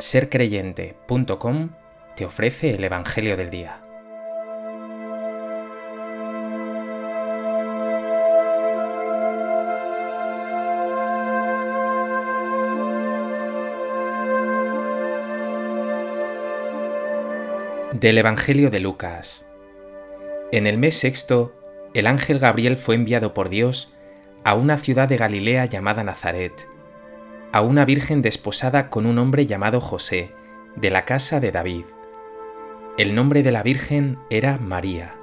sercreyente.com te ofrece el Evangelio del Día. Del Evangelio de Lucas. En el mes sexto, el ángel Gabriel fue enviado por Dios a una ciudad de Galilea llamada Nazaret, a una virgen desposada con un hombre llamado José, de la casa de David. El nombre de la virgen era María.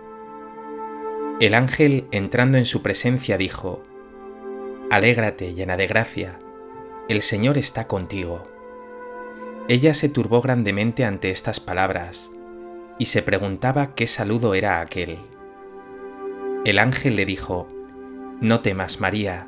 El ángel, entrando en su presencia, dijo, Alégrate, llena de gracia, el Señor está contigo. Ella se turbó grandemente ante estas palabras, y se preguntaba qué saludo era aquel. El ángel le dijo, No temas, María,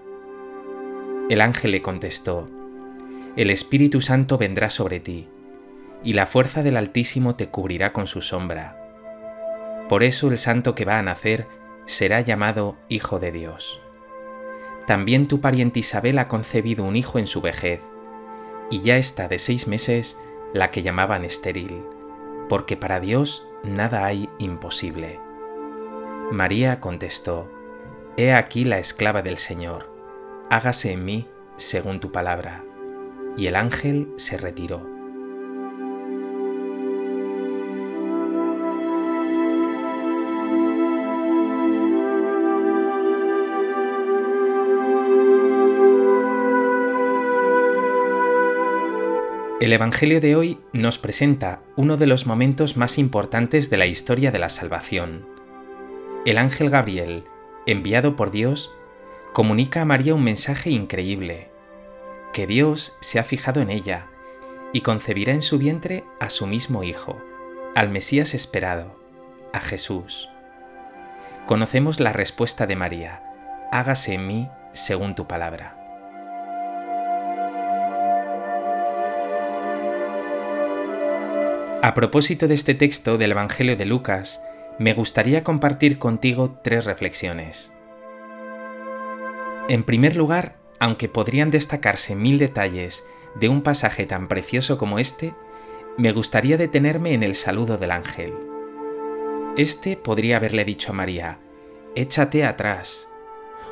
El ángel le contestó, El Espíritu Santo vendrá sobre ti, y la fuerza del Altísimo te cubrirá con su sombra. Por eso el santo que va a nacer será llamado Hijo de Dios. También tu pariente Isabel ha concebido un hijo en su vejez, y ya está de seis meses la que llamaban estéril, porque para Dios nada hay imposible. María contestó, He aquí la esclava del Señor, hágase en mí según tu palabra. Y el ángel se retiró. El Evangelio de hoy nos presenta uno de los momentos más importantes de la historia de la salvación el ángel Gabriel, enviado por Dios, comunica a María un mensaje increíble, que Dios se ha fijado en ella y concebirá en su vientre a su mismo Hijo, al Mesías esperado, a Jesús. Conocemos la respuesta de María, hágase en mí según tu palabra. A propósito de este texto del Evangelio de Lucas, me gustaría compartir contigo tres reflexiones. En primer lugar, aunque podrían destacarse mil detalles de un pasaje tan precioso como este, me gustaría detenerme en el saludo del ángel. Este podría haberle dicho a María, échate atrás,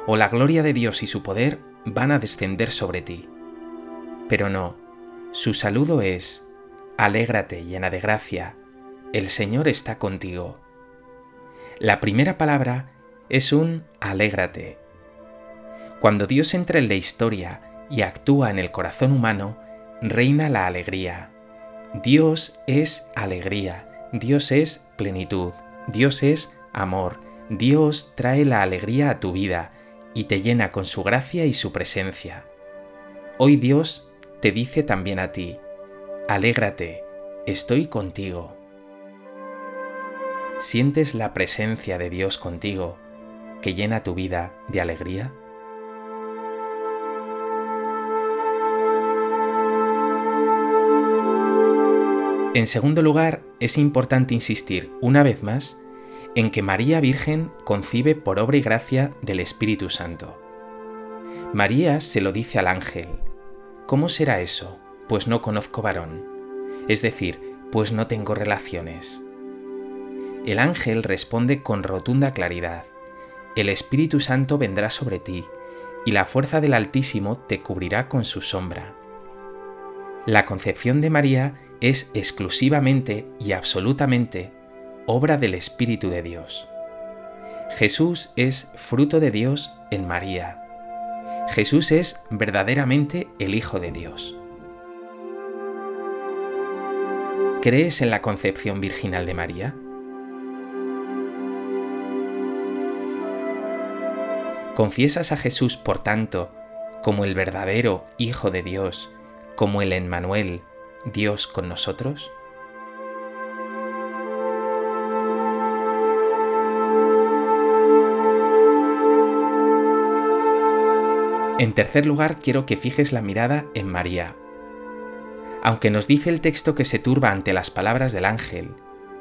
o la gloria de Dios y su poder van a descender sobre ti. Pero no, su saludo es, alégrate llena de gracia, el Señor está contigo. La primera palabra es un alégrate. Cuando Dios entra en la historia y actúa en el corazón humano, reina la alegría. Dios es alegría, Dios es plenitud, Dios es amor, Dios trae la alegría a tu vida y te llena con su gracia y su presencia. Hoy Dios te dice también a ti, alégrate, estoy contigo. ¿Sientes la presencia de Dios contigo que llena tu vida de alegría? En segundo lugar, es importante insistir una vez más en que María Virgen concibe por obra y gracia del Espíritu Santo. María se lo dice al ángel, ¿cómo será eso? Pues no conozco varón, es decir, pues no tengo relaciones. El ángel responde con rotunda claridad, El Espíritu Santo vendrá sobre ti, y la fuerza del Altísimo te cubrirá con su sombra. La concepción de María es exclusivamente y absolutamente obra del Espíritu de Dios. Jesús es fruto de Dios en María. Jesús es verdaderamente el Hijo de Dios. ¿Crees en la concepción virginal de María? ¿Confiesas a Jesús, por tanto, como el verdadero Hijo de Dios, como el Emmanuel, Dios con nosotros? En tercer lugar, quiero que fijes la mirada en María. Aunque nos dice el texto que se turba ante las palabras del ángel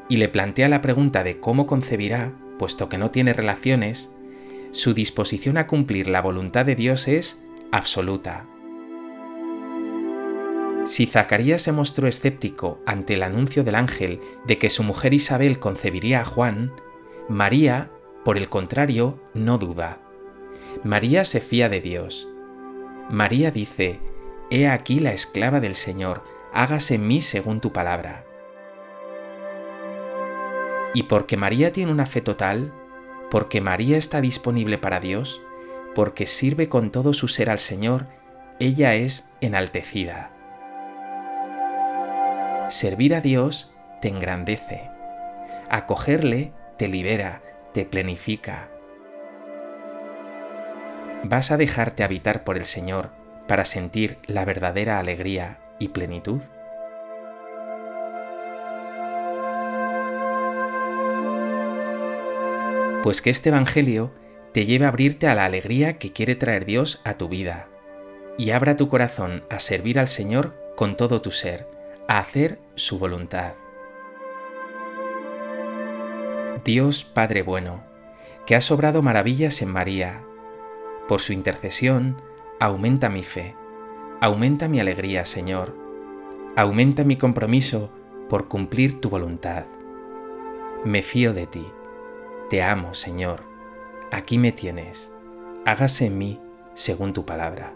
y le plantea la pregunta de cómo concebirá, puesto que no tiene relaciones, su disposición a cumplir la voluntad de Dios es absoluta. Si Zacarías se mostró escéptico ante el anuncio del ángel de que su mujer Isabel concebiría a Juan, María, por el contrario, no duda. María se fía de Dios. María dice, He aquí la esclava del Señor, hágase en mí según tu palabra. Y porque María tiene una fe total, porque María está disponible para Dios, porque sirve con todo su ser al Señor, ella es enaltecida. Servir a Dios te engrandece. Acogerle te libera, te plenifica. ¿Vas a dejarte habitar por el Señor para sentir la verdadera alegría y plenitud? pues que este Evangelio te lleve a abrirte a la alegría que quiere traer Dios a tu vida y abra tu corazón a servir al Señor con todo tu ser, a hacer su voluntad. Dios Padre bueno, que has obrado maravillas en María, por su intercesión, aumenta mi fe, aumenta mi alegría, Señor, aumenta mi compromiso por cumplir tu voluntad. Me fío de ti te amo, Señor. Aquí me tienes. Hágase en mí según tu palabra.